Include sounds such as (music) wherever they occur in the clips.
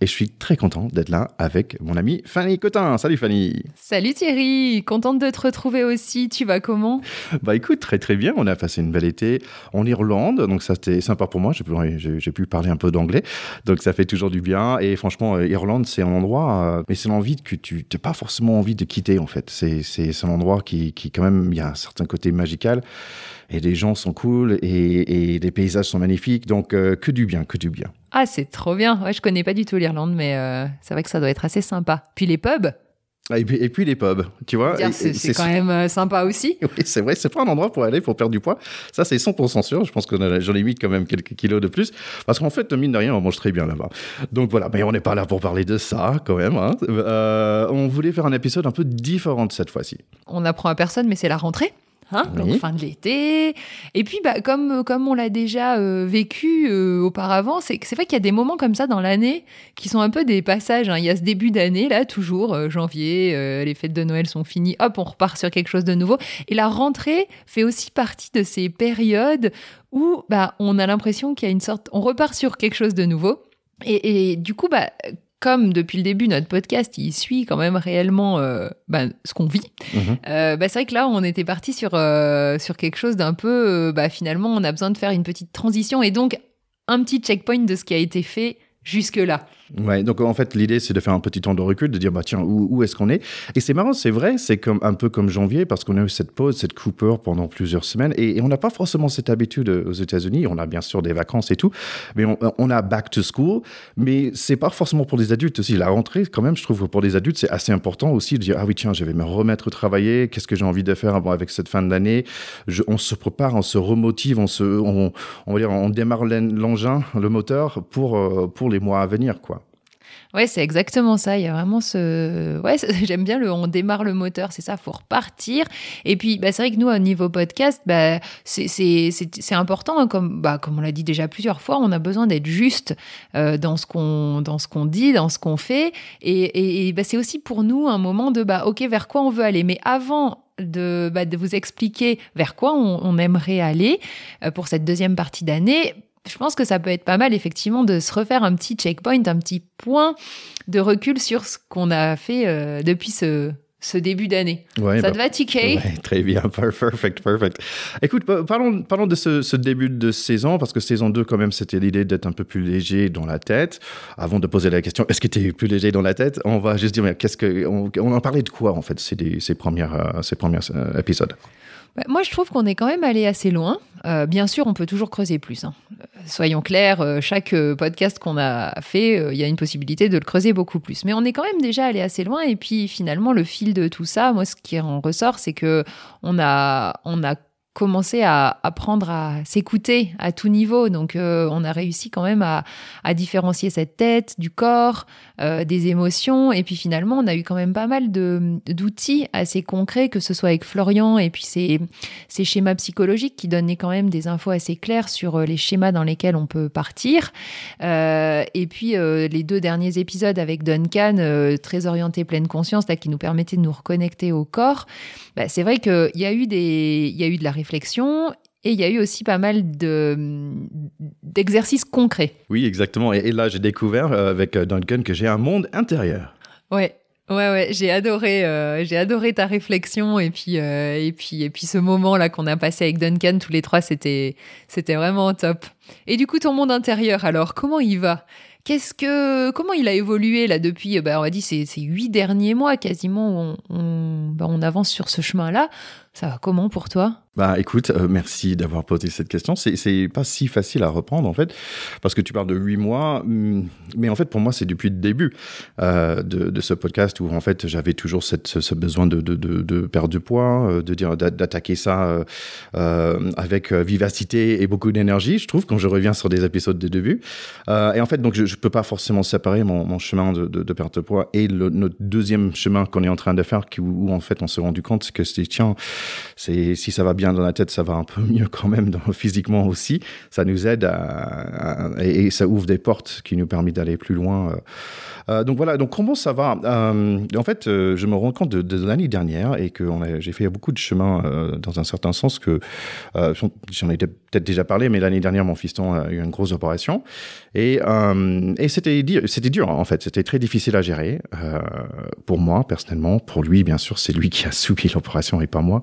Et je suis très content d'être là avec mon amie Fanny Cotin. Salut Fanny. Salut Thierry, contente de te retrouver aussi. Tu vas comment? Bah écoute, très très bien. On a passé une belle été en Irlande, donc ça c'était sympa pour moi. J'ai pu, j'ai pu parler un peu d'anglais, donc ça fait toujours du bien. Et franchement, euh, Irlande, c'est un endroit, euh, mais c'est l'envie que tu n'as pas forcément envie de quitter en fait. C'est c'est un endroit qui, qui quand même, il y a un certain côté magical et les gens sont cool et, et les paysages sont magnifiques. Donc, euh, que du bien, que du bien. Ah, c'est trop bien. Ouais, je connais pas du tout l'Irlande, mais euh, c'est vrai que ça doit être assez sympa. Puis les pubs? Et puis, et puis les pubs, tu vois. C'est quand même euh, sympa aussi. (laughs) Oui, c'est vrai, c'est pas un endroit pour aller pour perdre du poids. Ça, c'est 100% sûr. Je pense que j'en ai mis quand même quelques kilos de plus. Parce qu'en fait, mine de rien, on mange très bien là-bas. Donc voilà, mais on n'est pas là pour parler de ça quand même. Hein. on voulait faire un épisode un peu différent cette fois-ci. On apprend à personne, mais c'est la rentrée. Hein, donc fin de l'été. Et puis, bah, comme, comme on l'a déjà euh, vécu euh, auparavant, c'est vrai qu'il y a des moments comme ça dans l'année qui sont un peu des passages. Hein. Il y a ce début d'année, là, toujours, euh, janvier, les fêtes de Noël sont finies, hop, on repart sur quelque chose de nouveau. Et la rentrée fait aussi partie de ces périodes où bah, on a l'impression qu'il y a une sorte... On repart sur quelque chose de nouveau. Et, et du coup, bah, comme depuis le début notre podcast il suit quand même réellement euh, bah, ce qu'on vit, mhm. euh, bah, c'est vrai que là on était parti sur euh, sur quelque chose d'un peu bah, finalement on a besoin de faire une petite transition et donc un petit checkpoint de ce qui a été fait jusque là. Ouais, donc en fait, l'idée, c'est de faire un petit temps de recul, de dire, bah tiens, où, où est-ce qu'on est? Et c'est marrant, c'est vrai, c'est comme, un peu comme janvier, parce qu'on a eu cette pause, cette coupure pendant plusieurs semaines, et, on n'a pas forcément cette habitude aux États-Unis. On a bien sûr des vacances et tout, mais on, on a back to school, mais c'est pas forcément pour les adultes aussi. La rentrée, quand même, je trouve que pour les adultes, c'est assez important aussi de dire, ah oui, tiens, je vais me remettre au travailler, qu'est-ce que j'ai envie de faire avec cette fin de l'année? On se prépare, on se remotive, on, se, on, on va dire, on démarre l'engin, le moteur pour, euh, pour les mois à venir, quoi. Ouais, c'est exactement ça. Il y a vraiment ce. Ouais, (laughs) j'aime bien le. On démarre le moteur, c'est ça, faut repartir. Et puis, bah, c'est vrai que nous, au niveau podcast, bah, c'est important. Hein, comme, bah, comme on l'a dit déjà plusieurs fois, on a besoin d'être juste euh, dans ce qu'on dit, dans ce qu'on fait. Et, bah, c'est aussi pour nous un moment de bah, OK, vers quoi on veut aller. Mais avant de, de vous expliquer vers quoi on, on aimerait aller euh, pour cette deuxième partie d'année, je pense que ça peut être pas mal effectivement de se refaire un petit checkpoint, un petit point de recul sur ce qu'on a fait euh, depuis ce, ce début d'année. ça te bah, va, TK ouais, Très bien, (laughs) perfect, perfect. Écoute, parlons, parlons de ce, début de saison, parce que saison 2, quand même, c'était l'idée d'être un peu plus léger dans la tête. Avant de poser la question, est-ce que tu es plus léger dans la tête? On va juste dire, mais qu'est-ce que, on, en parlait de quoi, en fait, ces, ces, premières, euh, ces premiers euh, épisodes? Moi, je trouve qu'on est quand même allé assez loin. Euh, bien sûr, on peut toujours creuser plus. Hein. Euh, soyons clairs, euh, chaque podcast qu'on a fait, il y a une possibilité de le creuser beaucoup plus. Mais on est quand même déjà allé assez loin. Et puis finalement, le fil de tout ça, moi, ce qui en ressort, c'est que on a, on a commencer à apprendre à s'écouter à tout niveau. Donc, euh, on a réussi quand même à, différencier cette tête du corps, euh, des émotions. Et puis finalement, on a eu quand même pas mal d'outils assez concrets, que ce soit avec Florian et puis ces, ces schémas psychologiques qui donnaient quand même des infos assez claires sur euh, les schémas dans lesquels on peut partir. et puis, les deux derniers épisodes avec Duncan, très orienté pleine conscience, là, qui nous permettaient de nous reconnecter au corps. Bah, c'est vrai qu'il y a eu des, il y a eu de la réflexion et il y a eu aussi pas mal d'exercices concrets. Oui, exactement. Et, là, j'ai découvert euh, avec euh, Duncan que j'ai un monde intérieur. Ouais. Ouais, ouais, j'ai adoré, euh, j'ai adoré ta réflexion et puis et puis et puis ce moment là qu'on a passé avec Duncan tous les trois, c'était c'était vraiment top. Et du coup, ton monde intérieur, alors comment il va? Qu'est-ce que, comment il a évolué là depuis, bah, on va dire ces, ces huit derniers mois quasiment, on, on, bah, on avance sur ce chemin-là. Ça va comment pour toi? Bah écoute, euh, merci d'avoir posé cette question. C'est pas si facile à reprendre en fait, parce que tu parles de huit mois, hum, mais en fait pour moi c'est depuis le début euh, de, ce podcast où en fait j'avais toujours ce, besoin de, de, de, perdre du poids, euh, de dire d'attaquer ça avec vivacité et beaucoup d'énergie. Je trouve quand je reviens sur des épisodes de début. et en fait donc je, je peux pas forcément séparer mon, chemin de, perte de poids et le, notre deuxième chemin qu'on est en train de faire, qui, où, en fait on s'est rendu compte que c'est tiens, c'est si ça va bien dans la tête, ça va un peu mieux quand même physiquement aussi. Ça nous aide et, ça ouvre des portes qui nous permettent d'aller plus loin. Euh. Euh, donc voilà, donc comment ça va euh, En fait, je me rends compte de, l'année dernière et que j'ai fait beaucoup de chemin dans un certain sens que j'en ai peut-être déjà parlé, mais l'année dernière, mon fiston a eu une grosse opération et, c'était c'était dur en fait, c'était très difficile à gérer pour moi personnellement, pour lui bien sûr, c'est lui qui a (laughs) subi l'opération et pas moi.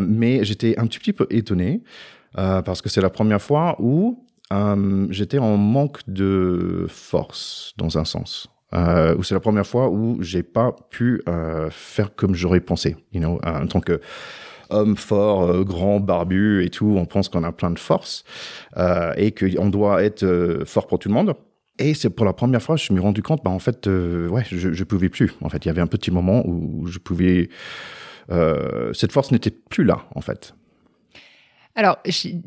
mais j'étais un petit peu étonné euh, parce que c'est la première fois où euh, j'étais en manque de force dans un sens. Euh, c'est la première fois où j'ai pas pu euh, faire comme j'aurais pensé. You know, en tant que homme fort, grand, barbu et tout, on pense qu'on a plein de force et qu'on doit être fort pour tout le monde. Et c'est pour la première fois, je me suis rendu compte, bah en fait, ouais, je, je pouvais plus. En fait, il y avait un petit moment où je pouvais, cette force n'était plus là, en fait. Alors,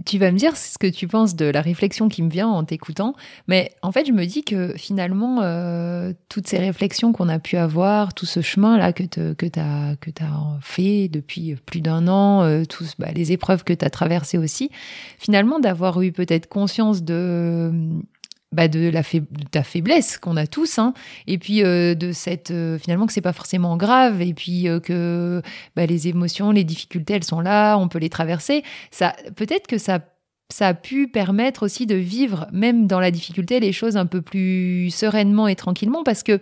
tu vas me dire ce que tu penses de la réflexion qui me vient en t'écoutant, mais en fait, je me dis que finalement, euh, toutes ces réflexions qu'on a pu avoir, tout ce chemin-là que tu as, que as fait depuis plus d'un an, euh, tous bah, les épreuves que tu as traversées aussi, finalement, d'avoir eu peut-être conscience de bah, de la ta faiblesse qu'on a tous, hein, et puis euh, de cette euh, finalement que c'est pas forcément grave, et puis euh, que bah, les émotions, les difficultés, elles sont là, on peut les traverser. Ça, peut-être que ça ça a pu permettre aussi de vivre, même dans la difficulté, les choses un peu plus sereinement et tranquillement, parce que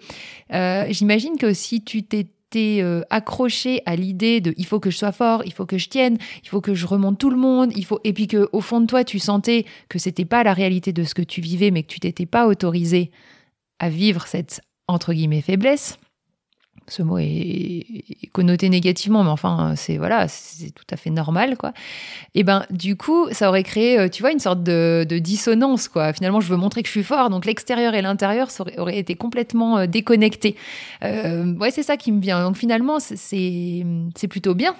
j'imagine que si tu t'es euh, accroché à l'idée de il faut que je sois fort, il faut que je tienne, il faut que je remonte tout le monde, il faut et puis que au fond de toi tu sentais que c'était pas la réalité de ce que tu vivais, mais que tu t'étais pas autorisé à vivre cette entre guillemets faiblesse ce mot est, connoté négativement, mais enfin, c'est voilà, c'est tout à fait normal, quoi. Et ben, du coup, ça aurait créé, euh, tu vois, une sorte de, dissonance, quoi. Finalement, je veux montrer que je suis fort, donc l'extérieur et l'intérieur auraient été complètement euh, déconnectés. Euh, ouais, c'est ça qui me vient. Donc finalement, c'est plutôt bien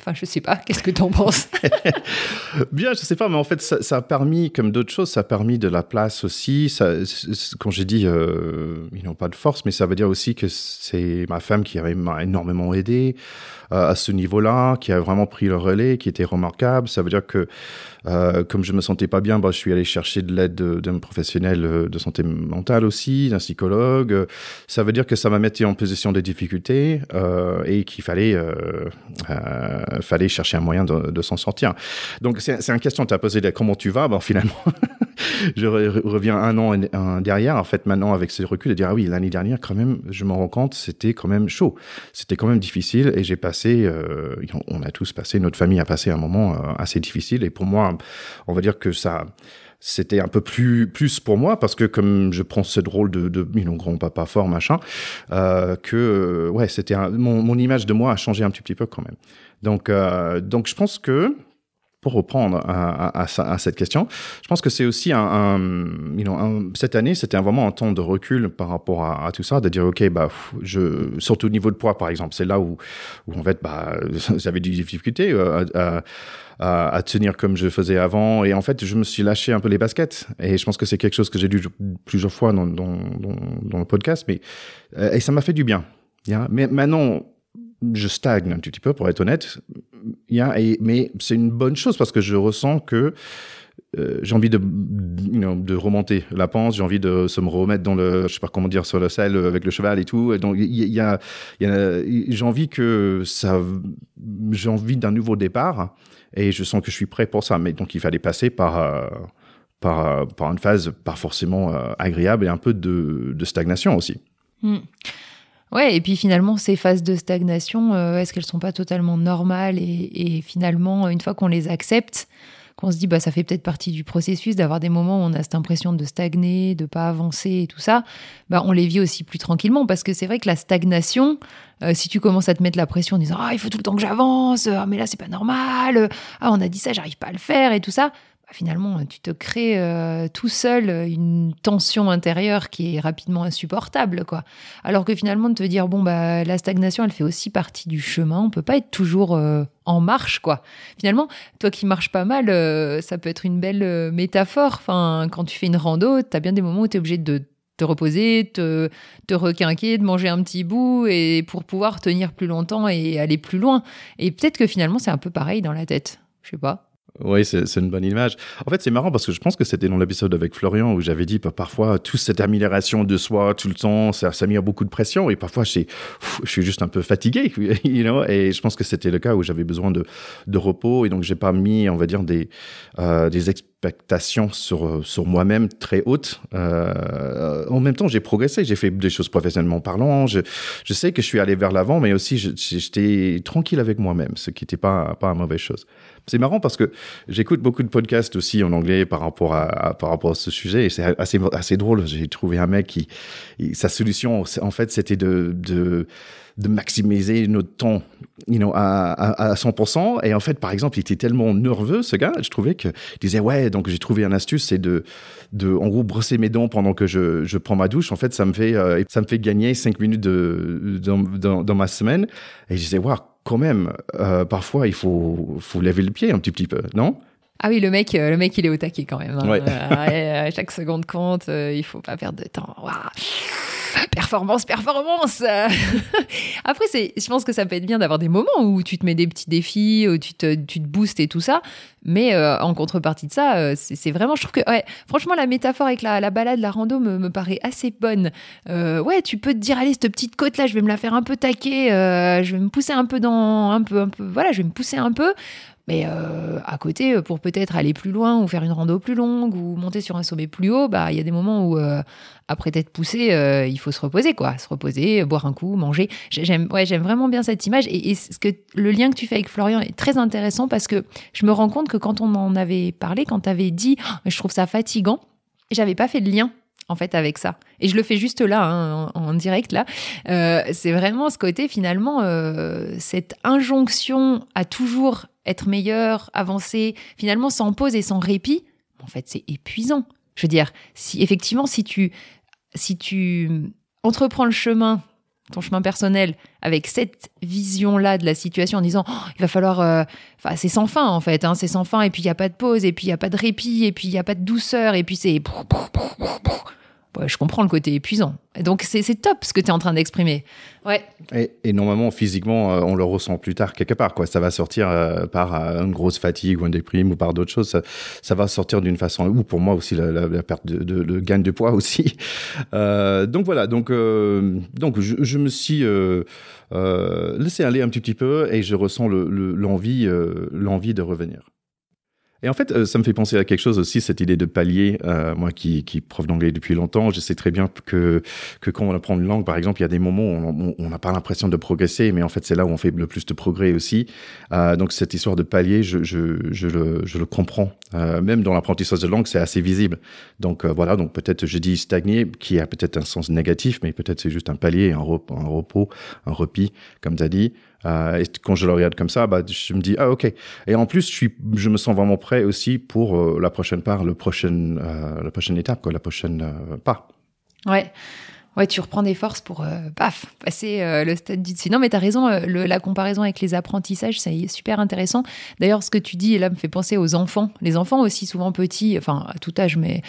Enfin, je sais pas, qu'est-ce que tu en penses? (laughs) Bien, je sais pas, mais en fait, ça, a permis, comme d'autres choses, ça a permis de la place aussi. Quand j'ai dit, euh, ils n'ont pas de force, mais ça veut dire aussi que c'est ma femme qui m'a énormément aidé. Euh, à ce niveau-là, qui a vraiment pris le relais, qui était remarquable. Ça veut dire que, euh, comme je me sentais pas bien, bah, je suis allé chercher de l'aide d'un professionnel euh, de santé mentale aussi, d'un psychologue. Ça veut dire que ça m'a mis en position de difficulté et qu'il fallait, fallait chercher un moyen de, s'en sortir. Donc, c'est une question, tu as posé comment tu vas, bon, finalement, (laughs) (laughs) je reviens un an derrière, en fait, maintenant, avec ce recul, de dire, ah oui, l'année dernière, quand même, je me rends compte, c'était quand même chaud. C'était quand même difficile et j'ai passé euh, on a tous passé, notre famille a passé un moment euh, assez difficile. Et pour moi, on va dire que ça, c'était un peu plus plus pour moi parce que comme je prends ce rôle de, de grand papa fort machin euh, que ouais c'était mon, image de moi a changé un petit, petit peu quand même donc donc je pense que pour reprendre à, cette question, je pense que c'est aussi un, cette année, c'était vraiment un temps de recul par rapport à, tout ça, de dire ok, bah, je, surtout au niveau de poids par exemple, c'est là où, en fait, bah, (laughs) j'avais des difficultés euh, à, tenir comme je faisais avant, et en fait, je me suis lâché un peu les baskets, et je pense que c'est quelque chose que j'ai dit plusieurs fois dans, le podcast, mais euh, et ça m'a fait du bien. Mais maintenant, je stagne un petit peu, pour être honnête. et, mais c'est une bonne chose parce que je ressens que euh, j'ai envie de, de remonter la pente, j'ai envie de se me remettre dans le, je sais pas comment dire, sur le sel avec le cheval et tout. Donc, y a, j'ai envie que ça, j'ai envie d'un nouveau départ et je sens que je suis prêt pour ça. Mais donc, il fallait passer par, euh, par, par une phase pas forcément euh, agréable et un peu de, de stagnation aussi. Hmm. Ouais, et puis finalement, ces phases de stagnation, euh, est-ce qu'elles sont pas totalement normales et, finalement, une fois qu'on les accepte, qu'on se dit bah ça fait peut-être partie du processus d'avoir des moments où on a cette impression de stagner, de pas avancer et tout ça, bah on les vit aussi plus tranquillement. Parce que c'est vrai que la stagnation, euh, si tu commences à te mettre la pression en disant ah il faut tout le temps que j'avance, ah mais là c'est pas normal, ah on a dit ça j'arrive pas à le faire et tout ça, finalement, tu te crées euh, tout seul une tension intérieure qui est rapidement insupportable, quoi. Alors que finalement, de te dire bon bah la stagnation, elle fait aussi partie du chemin. On peut pas être toujours euh, en marche, quoi. Finalement, toi qui marches pas mal, euh, ça peut être une belle métaphore. Enfin, quand tu fais une rando, tu as bien des moments où tu es obligé de te reposer, te, te requinquer, de manger un petit bout et pour pouvoir tenir plus longtemps et aller plus loin. Et peut-être que finalement, c'est un peu pareil dans la tête. Je sais pas. Oui, c'est une bonne image. En fait, c'est marrant parce que je pense que c'était dans l'épisode avec Florian où j'avais dit bah, parfois toute cette amélioration de soi tout le temps, ça, ça met beaucoup de pression et parfois je suis juste un peu fatigué, (laughs) you know et je pense que c'était le cas où j'avais besoin de, de, repos et donc j'ai pas mis, on va dire, des, euh, des expectations sur, sur moi-même très hautes. Euh, en même temps, j'ai progressé, j'ai fait des choses professionnellement parlant, je, je sais que je suis allé vers l'avant, mais aussi j'étais tranquille avec moi-même, ce qui n'était pas, pas une mauvaise chose. C'est marrant parce que j'écoute beaucoup de podcasts aussi en anglais par rapport à, par rapport à ce sujet et c'est assez, assez drôle. J'ai trouvé un mec qui, sa solution, en fait, c'était de, de, de maximiser notre temps you know, à, à, 100%. Et en fait, par exemple, il était tellement nerveux, ce gars, je trouvais qu'il disait, ouais, donc j'ai trouvé une astuce, c'est de, de, en gros, brosser mes dents pendant que je, je prends ma douche. En fait, ça me fait, euh, ça me fait gagner 5 minutes de, dans, dans, dans ma semaine. Et je disais, waouh, quand même, euh, parfois, il faut, faut lever le pied un petit, petit peu, non? Ah oui, le mec, euh, le mec, il est au taquet quand même. Hein. Euh, chaque seconde compte, il faut pas perdre de temps. (laughs) Performance, performance. (laughs) Après, c'est, je pense que ça peut être bien d'avoir des moments où tu te mets des petits défis, où tu te, tu te boostes et tout ça. Mais en contrepartie de ça, c'est, vraiment, je trouve que, ouais, franchement, la métaphore avec la, la balade, la rando me, me paraît assez bonne. ouais, tu peux te dire, allez, cette petite côte là, je vais me la faire un peu taquer, je vais me pousser un peu dans, un peu, un peu, voilà, je vais me pousser un peu. Mais euh, à côté, euh, pour peut-être aller plus loin ou faire une rando plus longue ou monter sur un sommet plus haut, bah il y a des moments où euh, après t'être poussé, il faut se reposer quoi, se reposer, boire un coup, manger. J'aime ouais, j'aime vraiment bien cette image et, ce que le lien que tu fais avec Florian est très intéressant parce que je me rends compte que quand on en avait parlé, quand tu avais dit, oh, je trouve ça fatigant, j'avais pas fait de lien en fait avec ça. Et je le fais juste là, hein, en, direct là. c'est vraiment ce côté finalement, cette injonction à toujours être meilleur, avancer, finalement sans pause et sans répit, en fait, c'est épuisant. Je veux dire, si effectivement, si tu, si tu entreprends le chemin, ton chemin personnel, avec cette vision-là de la situation en disant, oh, il va falloir, euh, enfin, c'est sans fin en fait, hein, c'est sans fin, et puis il n'y a pas de pause, et puis il n'y a pas de répit, et puis il n'y a pas de douceur, et puis c'est je comprends le côté épuisant. donc, c'est top ce que tu es en train d'exprimer. Ouais. Et, normalement, physiquement, euh, on le ressent plus tard quelque part. Quoi. Ça va sortir euh, par euh, une grosse fatigue ou une déprime ou par d'autres choses. Ça, va sortir d'une façon, ou pour moi aussi, la, perte de, de, gain de poids (laughs) aussi. donc voilà, donc, donc je, me suis laissé aller un petit peu et je ressens l'envie l'envie de revenir. Et en fait, euh, ça me fait penser à quelque chose aussi, cette idée de palier. Euh, moi qui, qui prof d'anglais depuis longtemps, je sais très bien que, que quand on apprend une langue, par exemple, il y a des moments où on n'a pas l'impression de progresser, mais en fait, c'est là où on fait le plus de progrès aussi. Euh, donc, cette histoire de palier, je, je, je, le, je le comprends. Euh, même dans l'apprentissage de langue, c'est assez visible. Donc, euh, voilà, donc peut-être je dis stagner, qui a peut-être un sens négatif, mais peut-être c'est juste un palier, un repos, un, repos, un comme tu as dit. Euh, et quand je le regarde comme ça, bah, je me dis ah ok. Et en plus, je suis, je me sens vraiment prêt aussi pour euh, la prochaine part, le prochain, euh, la prochaine étape, quoi, la prochaine euh, pas. Ouais ouais, tu reprends des forces pour, euh, paf, passer euh, le stade du. Non, mais tu as raison, euh, la comparaison avec les apprentissages, c'est super intéressant. D'ailleurs, ce que tu dis, là, me fait penser aux enfants. Les enfants aussi, souvent petits, enfin, à tout âge, mais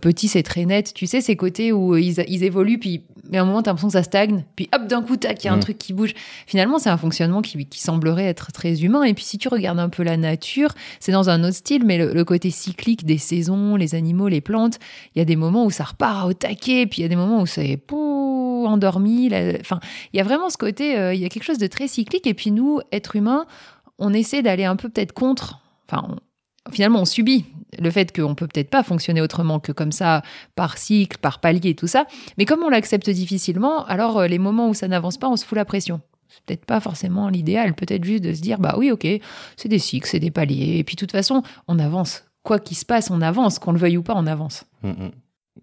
petits, c'est très net. Tu sais, ces côtés où ils, ils évoluent, puis à un moment, tu as l'impression que ça stagne, puis hop, d'un coup, tac, il y a un mmh. truc qui bouge. Finalement, c'est un fonctionnement qui, qui, semblerait être très humain. Et puis, si tu regardes un peu la nature, c'est dans un autre style, mais le, côté cyclique des saisons, les animaux, les plantes, il y a des moments où ça repart au taquet, puis il y a des moments où c'est endormi. Enfin, il y a vraiment ce côté, euh, il y a quelque chose de très cyclique. Et puis nous, êtres humains, on essaie d'aller un peu peut-être contre. Enfin, finalement, on subit le fait qu'on peut peut-être pas fonctionner autrement que comme ça, par cycle, par palier, tout ça. Mais comme on l'accepte difficilement, alors euh, les moments où ça n'avance pas, on se fout la pression. c'est peut-être pas forcément l'idéal. Peut-être juste de se dire, bah oui, ok, c'est des cycles, c'est des paliers. Et puis, de toute façon, on avance. Quoi qu'il se passe, on avance. Qu'on le veuille ou pas, on avance. Mm, mm.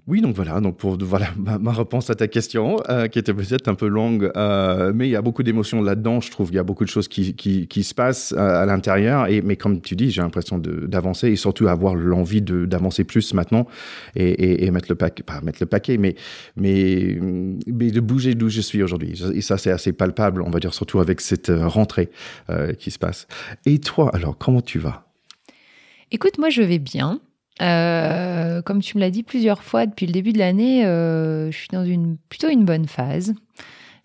Oui, donc voilà, donc pour voilà (laughs) ma, réponse à ta question, euh, qui était peut-être un peu longue, euh, mais il y a beaucoup d'émotions là-dedans. Je trouve qu'il y a beaucoup de choses qui, qui, se passent euh, à, l'intérieur. Et mais comme tu dis, j'ai l'impression d'avancer et surtout avoir l'envie d'avancer plus maintenant et, et, mettre le paquet, pas mettre le paquet, mais mais, mais de bouger d'où je suis aujourd'hui. Et ça, c'est assez palpable, on va dire surtout avec cette rentrée qui se passe. Et toi, alors comment tu vas? Écoute, moi je vais bien. Euh, comme tu me l'as dit plusieurs fois depuis le début de l'année, euh, je suis dans une plutôt une bonne phase.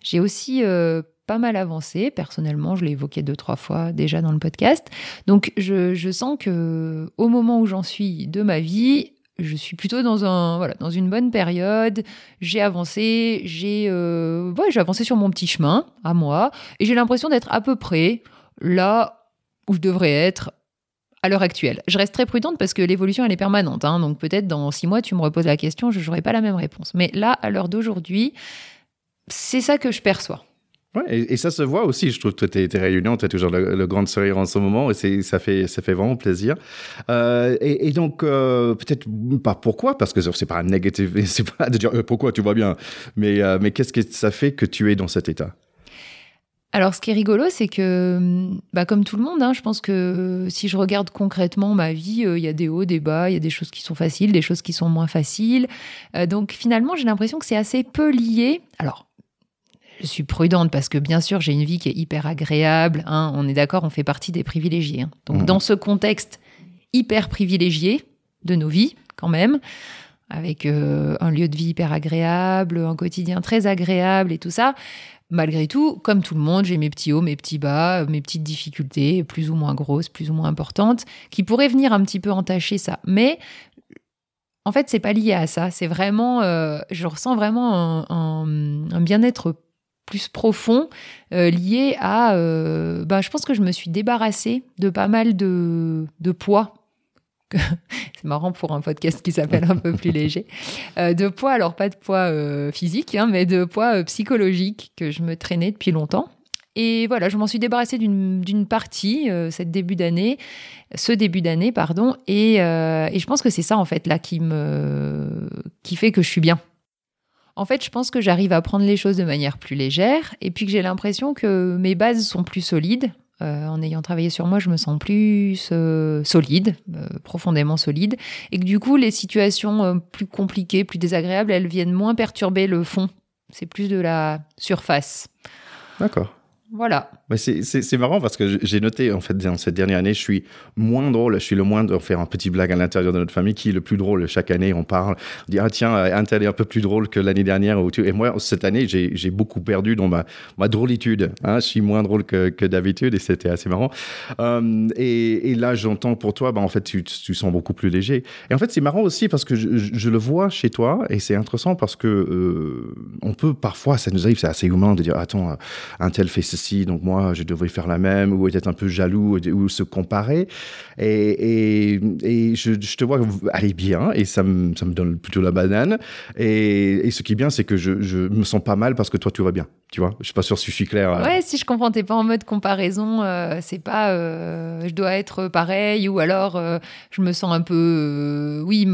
J'ai aussi euh, pas mal avancé. Personnellement, je l'ai évoqué deux trois fois déjà dans le podcast. Donc, je, je sens que au moment où j'en suis de ma vie, je suis plutôt dans un voilà dans une bonne période. J'ai avancé, j'ai ouais, j'ai avancé sur mon petit chemin à moi, et j'ai l'impression d'être à peu près là où je devrais être à l'heure actuelle. Je reste très prudente parce que l'évolution, elle est permanente. Hein. donc peut-être dans six mois, tu me reposes la question, je n'aurai pas la même réponse. Mais là, à l'heure d'aujourd'hui, c'est ça que je perçois. Ouais, et, ça se voit aussi, je trouve que tu es, réunion, tu as toujours le, grand sourire en ce moment, et ça fait, ça fait vraiment plaisir. Euh, et, donc, euh, peut-être pas pourquoi, parce que c'est pas un négatif, (laughs) c'est pas de dire euh, pourquoi tu vas bien, mais, mais qu'est-ce que ça fait que tu es dans cet état? Alors, ce qui est rigolo, c'est que, bah, comme tout le monde, hein, je pense que si je regarde concrètement ma vie, euh, il y a des hauts, des bas, il y a des choses qui sont faciles, des choses qui sont moins faciles. Euh, donc, finalement, j'ai l'impression que c'est assez peu lié. Alors, je suis prudente parce que, bien sûr, j'ai une vie qui est hyper agréable. Hein, on est d'accord, on fait partie des privilégiés. Hein. Donc, mmh. dans ce contexte hyper privilégié de nos vies, quand même, avec euh, un lieu de vie hyper agréable, un quotidien très agréable et tout ça, malgré tout, comme tout le monde, j'ai mes petits hauts, mes petits bas, mes petites difficultés, plus ou moins grosses, plus ou moins importantes, qui pourraient venir un petit peu entacher ça. Mais en fait, c'est pas lié à ça. C'est vraiment, euh, je ressens vraiment un, bien-être plus profond euh, lié à. Euh, bah, je pense que je me suis débarrassée de pas mal de poids (laughs) c'est marrant pour un podcast qui s'appelle un peu plus léger, euh, de poids, alors pas de poids euh, physique, hein, mais de poids euh, psychologique que je me traînais depuis longtemps. Et voilà, je m'en suis débarrassée d'une partie cette début d'année, ce début d'année, pardon, et, et, je pense que c'est ça en fait là qui me qui fait que je suis bien. En fait, je pense que j'arrive à prendre les choses de manière plus légère, et puis que j'ai l'impression que mes bases sont plus solides. Euh, en ayant travaillé sur moi, je me sens plus euh, solide, euh, profondément solide, et que du coup, les situations plus compliquées, plus désagréables, elles viennent moins perturber le fond. C'est plus de la surface. D'accord. Voilà. Mais c'est marrant parce que j'ai noté, en fait, dans cette dernière année, je suis moins drôle, je suis le moins de faire un petit blague à l'intérieur de notre famille, qui est le plus drôle. Chaque année, on parle, on dit, ah tiens, un tel est un peu plus drôle que l'année dernière. Et moi, cette année, j'ai beaucoup perdu dans ma, ma drôlitude. Hein. Je suis moins drôle que, que d'habitude et c'était assez marrant. Euh, et, là, j'entends pour toi, bah, en fait, tu, tu sens beaucoup plus léger. Et en fait, c'est marrant aussi parce que je, je, le vois chez toi et c'est intéressant parce que euh, on peut parfois, ça nous arrive, c'est assez humain de dire, attends, un tel fait donc moi, je devrais faire la même, ou être un peu jaloux, ou, se comparer. Et, et, je, te vois aller bien, et ça me, ça me donne plutôt la banane. Et, ce qui est bien, c'est que je, je, me sens pas mal parce que toi, tu vas bien. Tu vois, je suis pas sûr si je suis clair. Euh. Ouais, si je comprends, t'es pas en mode comparaison. Euh, c'est pas, euh, je dois être pareil, ou alors je me sens un peu, oui,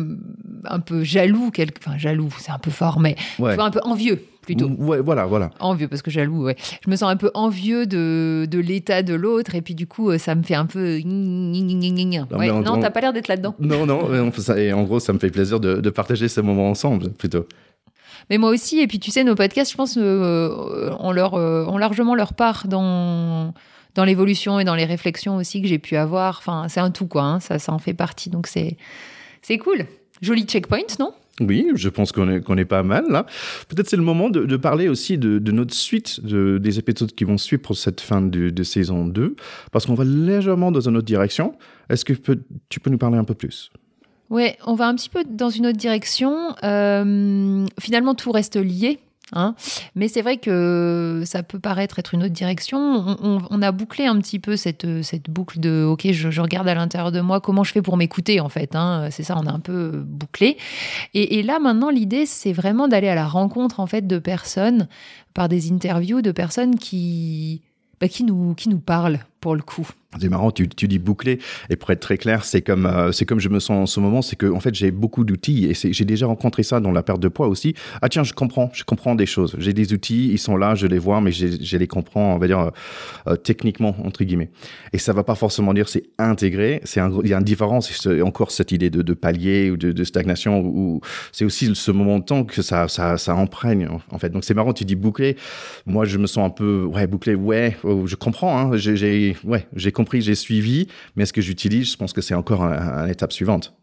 un peu jaloux. Quelque... Enfin, jaloux, c'est un peu fort, mais un peu envieux plutôt. Ouais, voilà, voilà. Envieux, parce que jaloux, ouais. Je me sens un peu envieux de, de l'état de l'autre, et puis du coup, ça me fait un peu. Non, non t'as pas l'air d'être là-dedans. Non, non, et en gros, ça me fait plaisir de, de partager ce moment ensemble, plutôt. Mais moi aussi, et puis tu sais, nos podcasts, je pense, euh, ont, leur, euh, ont largement leur part dans, dans l'évolution et dans les réflexions aussi que j'ai pu avoir. Enfin, c'est un tout, quoi. Hein. ça, ça en fait partie. Donc, c'est, c'est cool. Joli checkpoint, non? Oui, je pense qu'on est, est pas mal là. Peut-être c'est le moment de, parler aussi de, notre suite, de, des épisodes qui vont suivre pour cette fin de, saison 2, parce qu'on va légèrement dans une autre direction. Est-ce que tu peux nous parler un peu plus? Ouais, on va un petit peu dans une autre direction. Euh, finalement, tout reste lié. Hein. Mais c'est vrai que ça peut paraître être une autre direction. On, a bouclé un petit peu cette, cette boucle de OK, je, regarde à l'intérieur de moi comment je fais pour m'écouter en fait. Hein. C'est ça, on a un peu bouclé. Et, et là maintenant, l'idée c'est vraiment d'aller à la rencontre en fait de personnes par des interviews de personnes qui bah, qui nous qui nous parlent le coup. C'est marrant, tu, dis bouclé. Et pour être très clair, c'est comme, euh, comme je me sens en ce moment, c'est que, en fait, j'ai beaucoup d'outils et j'ai déjà rencontré ça dans la perte de poids aussi. Ah, tiens, je comprends, je comprends des choses. J'ai des outils, ils sont là, je les vois, mais je les comprends, on va dire, euh, euh, techniquement, entre guillemets. Et ça va pas forcément dire c'est intégré, il y a une différence. Encore cette idée de, palier ou de, stagnation ou c'est aussi ce moment de temps que ça, ça, ça imprègne, en fait. Donc c'est marrant, tu dis bouclé. Moi, je me sens un peu, ouais, bouclé, ouais, oh, je comprends, hein, j'ai, ouais, j'ai compris, j'ai suivi, mais est-ce que j'utilise? Je pense que c'est encore une étape suivante.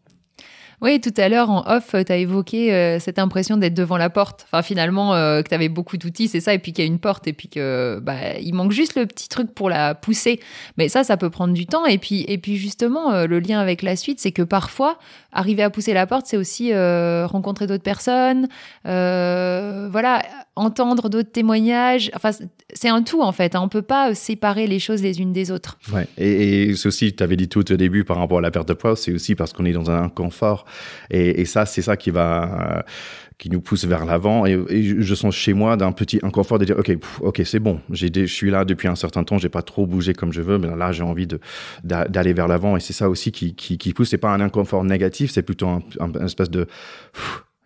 Oui, tout à l'heure, en off, tu as évoqué euh, cette impression d'être devant la porte. Enfin, finalement, euh, que tu avais beaucoup d'outils, c'est ça, et puis qu'il y a une porte, et puis que bah, il manque juste le petit truc pour la pousser. Mais ça, ça peut prendre du temps. Et puis, et puis justement, euh, le lien avec la suite, c'est que parfois, arriver à pousser la porte, c'est aussi rencontrer d'autres personnes, voilà, entendre d'autres témoignages. Enfin, c'est un tout, en fait. Hein. On peut pas séparer les choses les unes des autres. Ouais. Et, et ceci, tu avais dit tout au début par rapport à la perte de poids, c'est aussi parce qu'on est dans un confort et, ça, c'est ça qui va, qui nous pousse vers l'avant. Et, je sens chez moi d'un petit inconfort de dire, ok, ok, c'est bon. J'ai, je suis là depuis un certain temps. J'ai pas trop bougé comme je veux, mais là, j'ai envie de d'aller vers l'avant. Et c'est ça aussi qui, qui, qui pousse. C'est pas un inconfort négatif, c'est plutôt un, espèce de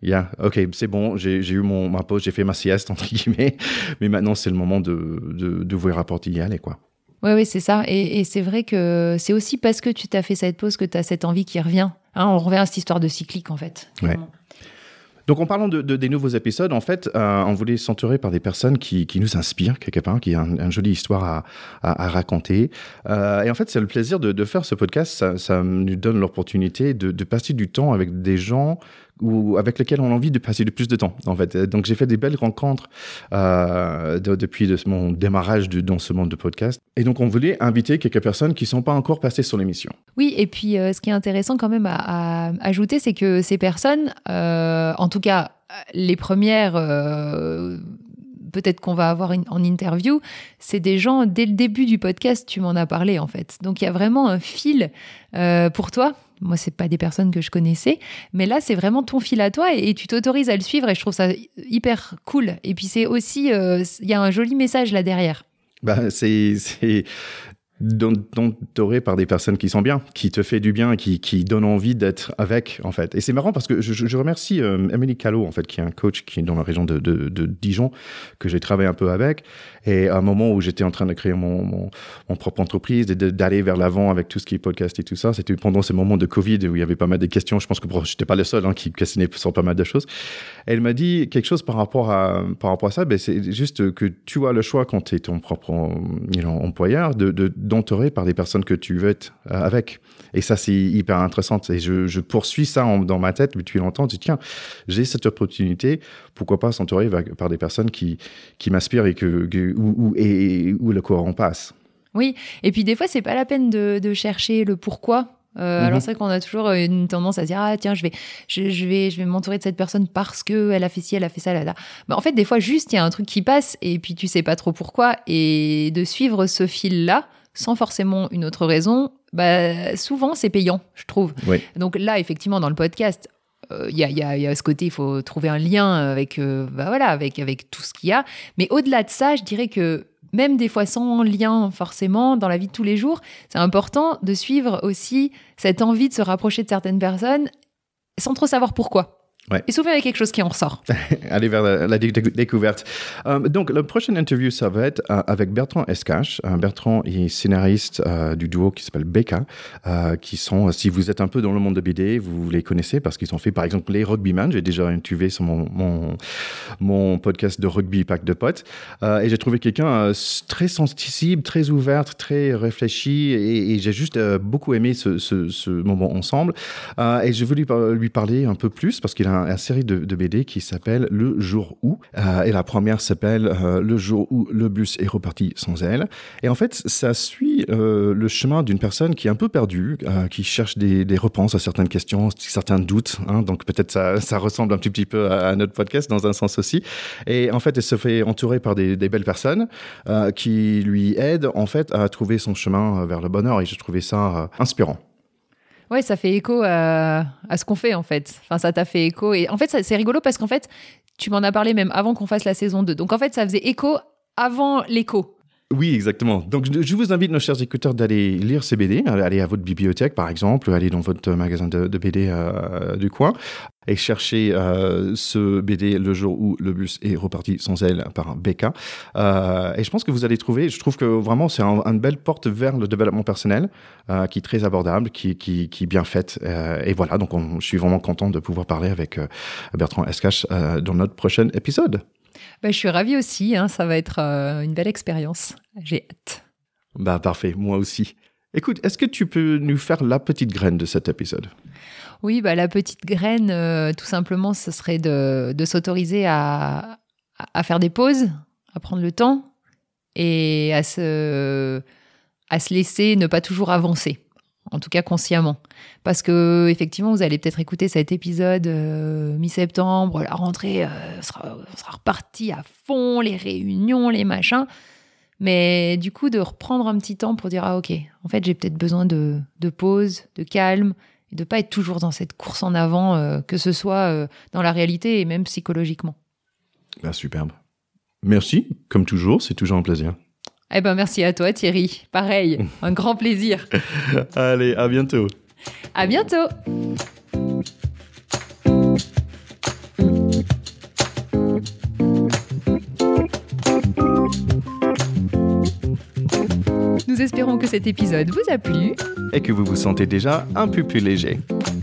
Yeah, ok, c'est bon, j'ai eu mon, ma pause, j'ai fait ma sieste, (laughs) entre guillemets, mais maintenant c'est le moment de, de, d'ouvrir la porte y aller, quoi. Oui, oui, c'est ça. Et, et c'est vrai que c'est aussi parce que tu t'as fait cette pause que tu as cette envie qui revient. Hein, on revient à cette histoire de cyclique, en fait. Ouais. Donc, en parlant de, des nouveaux épisodes, en fait, euh, on voulait s'entourer par des personnes qui, qui, nous inspirent quelque part, qui ont une jolie histoire à, à, raconter. Euh, et en fait, c'est le plaisir de, de, faire ce podcast. Ça, ça nous donne l'opportunité de, passer du temps avec des gens ou avec lesquels on a envie de passer le plus de temps. En fait, donc j'ai fait des belles rencontres euh, depuis de, mon démarrage dans ce monde de podcast. Et donc on voulait inviter quelques personnes qui sont pas encore passées sur l'émission. Oui, et puis euh, ce qui est intéressant quand même à, ajouter, c'est que ces personnes, euh, en tout cas les premières peut-être qu'on va avoir en interview, c'est des gens, dès le début du podcast, tu m'en as parlé en fait. Donc il y a vraiment un fil euh, pour toi. Moi, c'est pas des personnes que je connaissais, mais là, c'est vraiment ton fil à toi et, tu t'autorises à le suivre et je trouve ça hyper cool. Et puis c'est aussi, euh, il y a un joli message là derrière. Bah, c'est d'entourer par des personnes qui sont bien, qui te fait du bien, qui, qui donnent envie d'être avec, en fait. Et c'est marrant parce que je, je remercie euh, Emily Callot, en fait, qui est un coach qui est dans la région de, de, de Dijon, que j'ai travaillé un peu avec. Et à un moment où j'étais en train de créer mon, mon, mon propre entreprise et d'aller vers l'avant avec tout ce qui est podcast et tout ça, c'était pendant ces moments de Covid où il y avait pas mal de questions. Je pense que je n'étais pas le seul hein, qui questionnait sur pas mal de choses. Elle m'a dit quelque chose par rapport à, par rapport à ça. Ben, c'est juste que tu as le choix quand tu es ton propre know, employeur de, de d'entourer par des personnes que tu veux être euh, avec. Et ça, c'est hyper intéressant. Et je, je poursuis ça dans ma tête depuis longtemps. Je dis, tiens, j'ai cette opportunité. Pourquoi pas s'entourer par des personnes qui, qui m'inspirent et que, où, où, et, où le courant passe. Oui. Et puis, des fois, c'est pas la peine de, de chercher le pourquoi. Euh, Alors mhm. c'est vrai qu'on a toujours une tendance à se dire ah tiens je vais je, je vais je vais m'entourer de cette personne parce que elle a fait ci elle a fait ça là là. Mais en fait des fois juste il y a un truc qui passe et puis tu sais pas trop pourquoi et de suivre ce fil là sans forcément une autre raison, bah, souvent c'est payant, je trouve. Donc là, effectivement, dans le podcast, il euh, y, a, y, a, y, a, ce côté, il faut trouver un lien avec, euh, bah voilà, avec, avec tout ce qu'il y a. Mais au-delà de ça, je dirais que même des fois sans lien forcément dans la vie de tous les jours, c'est important de suivre aussi cette envie de se rapprocher de certaines personnes sans trop savoir pourquoi. Et souvent, il y a quelque chose qui en ressort. (laughs) Aller vers la, découverte. Euh, donc, la prochaine interview, ça va être euh, avec Bertrand Escache. Euh, Bertrand est scénariste du duo qui s'appelle Becca, qui sont, si vous êtes un peu dans le monde de BD, vous les connaissez parce qu'ils ont fait, par exemple, les Rugbyman. J'ai déjà interviewé sur mon, mon, mon, podcast de rugby pack de potes. et j'ai trouvé quelqu'un très sensible, très ouverte, très réfléchi. Et, j'ai juste beaucoup aimé ce, ce, ce, moment ensemble. et je voulais lui parler un peu plus parce qu'il une série de, BD qui s'appelle Le jour où. et la première s'appelle Le jour où le bus est reparti sans elle. Et en fait, ça suit euh, le chemin d'une personne qui est un peu perdue, euh, qui cherche des, des, réponses à certaines questions, certains doutes. Hein, donc peut-être ça, ça ressemble un petit, peu à, notre podcast dans un sens aussi. Et en fait, elle se fait entourer par des, des belles personnes euh, qui lui aident en fait à trouver son chemin vers le bonheur. Et j'ai trouvé ça inspirant. Ouais, ça fait écho à, à ce qu'on fait en fait. Enfin, ça t'a fait écho. Et en fait, c'est rigolo parce qu'en fait, tu m'en as parlé même avant qu'on fasse la saison 2. Donc en fait, ça faisait écho avant l'écho. Oui, exactement. Donc, je vous invite, nos chers écouteurs, d'aller lire ces BD, aller à votre bibliothèque, par exemple, aller dans votre magasin de, BD euh, du coin et chercher euh, ce BD le jour où le bus est reparti sans elle par Becca. Euh, et je pense que vous allez trouver, je trouve que vraiment c'est une belle porte vers le développement personnel qui est très abordable, qui, est bien faite. et voilà, donc je suis vraiment content de pouvoir parler avec Bertrand Escache dans notre prochain épisode. Bah, je suis ravie aussi, hein, ça va être euh, une belle expérience. J'ai hâte. Bah parfait, moi aussi. Écoute, est-ce que tu peux nous faire la petite graine de cet épisode? Oui, bah, la petite graine, euh, tout simplement, ce serait de, de s'autoriser à, à, faire des pauses, à prendre le temps et à se, à se laisser ne pas toujours avancer en tout cas consciemment. Parce que effectivement, vous allez peut-être écouter cet épisode euh, mi-septembre, la rentrée euh, sera, sera reparti à fond, les réunions, les machins. Mais du coup, de reprendre un petit temps pour dire ah ok, en fait j'ai peut-être besoin de, pause, de calme, et de pas être toujours dans cette course en avant, euh, que ce soit dans la réalité et même psychologiquement. Bah, superbe. Merci, comme toujours, c'est toujours un plaisir. Eh ben merci à toi Thierry. Pareil, (laughs) un grand plaisir. Allez, à bientôt. À bientôt. Nous espérons que cet épisode vous a plu et que vous vous sentez déjà un peu plus léger.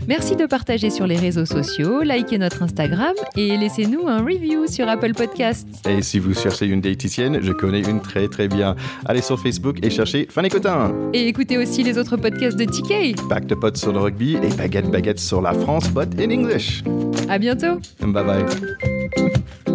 Merci de partager sur les réseaux sociaux, likez notre Instagram et laissez-nous un review sur Apple Podcasts. Et si vous cherchez une diététicienne, je connais une très très bien. Allez sur Facebook et cherchez Fanny Cotin. Et écoutez aussi les autres podcasts de TK. Back de potes sur le rugby et baguette baguette sur la France, but in English. À bientôt. Bye bye.